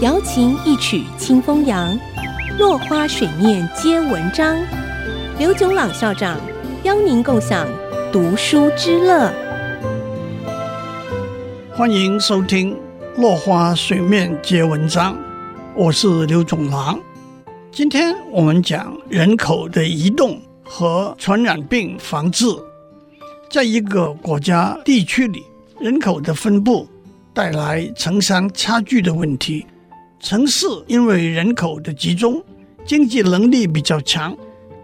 瑶琴一曲清风扬，落花水面皆文章。刘炯朗校长邀您共享读书之乐。欢迎收听《落花水面皆文章》，我是刘炯朗。今天我们讲人口的移动和传染病防治。在一个国家地区里，人口的分布带来城乡差距的问题。城市因为人口的集中，经济能力比较强，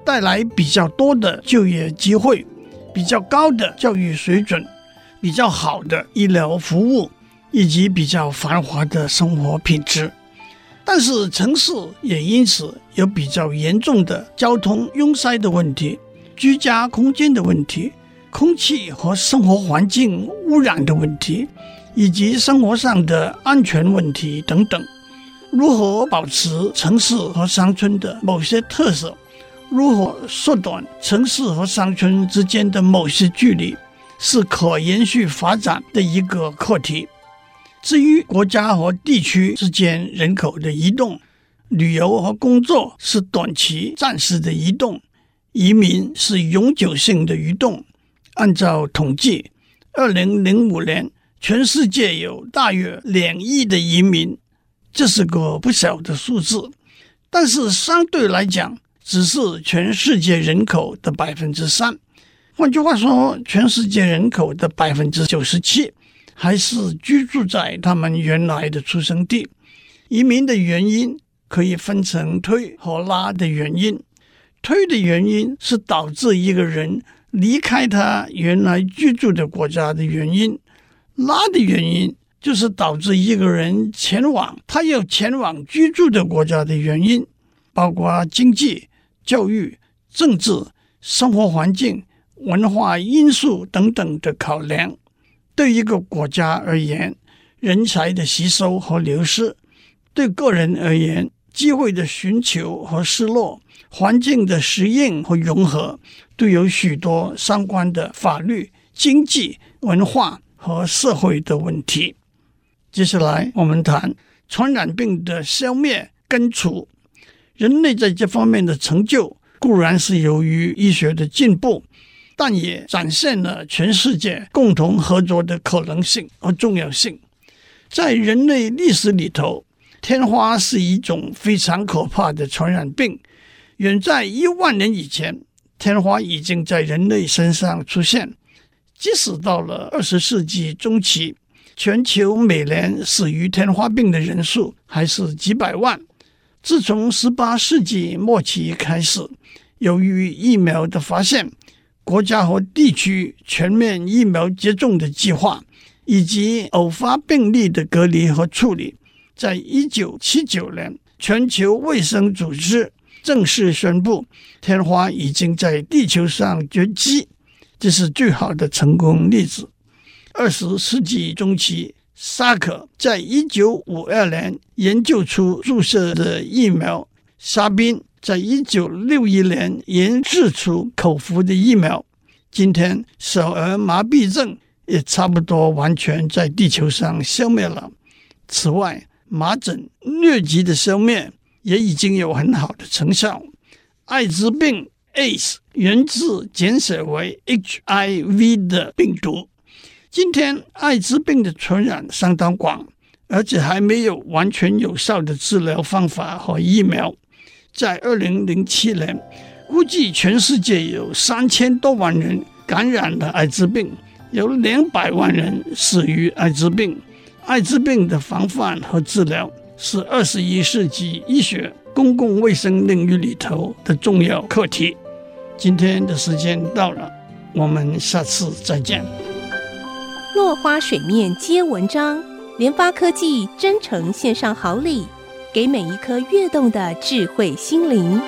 带来比较多的就业机会，比较高的教育水准，比较好的医疗服务，以及比较繁华的生活品质。但是城市也因此有比较严重的交通拥塞的问题、居家空间的问题、空气和生活环境污染的问题，以及生活上的安全问题等等。如何保持城市和乡村的某些特色？如何缩短城市和乡村之间的某些距离，是可延续发展的一个课题。至于国家和地区之间人口的移动，旅游和工作是短期暂时的移动，移民是永久性的移动。按照统计，二零零五年全世界有大约两亿的移民。这是个不小的数字，但是相对来讲，只是全世界人口的百分之三。换句话说，全世界人口的百分之九十七还是居住在他们原来的出生地。移民的原因可以分成推和拉的原因。推的原因是导致一个人离开他原来居住的国家的原因，拉的原因。就是导致一个人前往他要前往居住的国家的原因，包括经济、教育、政治、生活环境、文化因素等等的考量。对一个国家而言，人才的吸收和流失；对个人而言，机会的寻求和失落、环境的适应和融合，都有许多相关的法律、经济、文化和社会的问题。接下来，我们谈传染病的消灭根除。人类在这方面的成就固然是由于医学的进步，但也展现了全世界共同合作的可能性和重要性。在人类历史里头，天花是一种非常可怕的传染病。远在一万年以前，天花已经在人类身上出现。即使到了二十世纪中期，全球每年死于天花病的人数还是几百万。自从十八世纪末期开始，由于疫苗的发现，国家和地区全面疫苗接种的计划，以及偶发病例的隔离和处理，在一九七九年，全球卫生组织正式宣布，天花已经在地球上绝迹。这是最好的成功例子。二十世纪中期，沙可在一九五二年研究出注射的疫苗，沙宾在一九六一年研制出口服的疫苗。今天，小儿麻痹症也差不多完全在地球上消灭了。此外，麻疹、疟疾的消灭也已经有很好的成效。艾滋病 （AIDS） 源自简写为 HIV 的病毒。今天，艾滋病的传染相当广，而且还没有完全有效的治疗方法和疫苗。在二零零七年，估计全世界有三千多万人感染了艾滋病，有两百万人死于艾滋病。艾滋病的防范和治疗是二十一世纪医学公共卫生领域里头的重要课题。今天的时间到了，我们下次再见。落花水面皆文章，联发科技真诚献上好礼，给每一颗跃动的智慧心灵。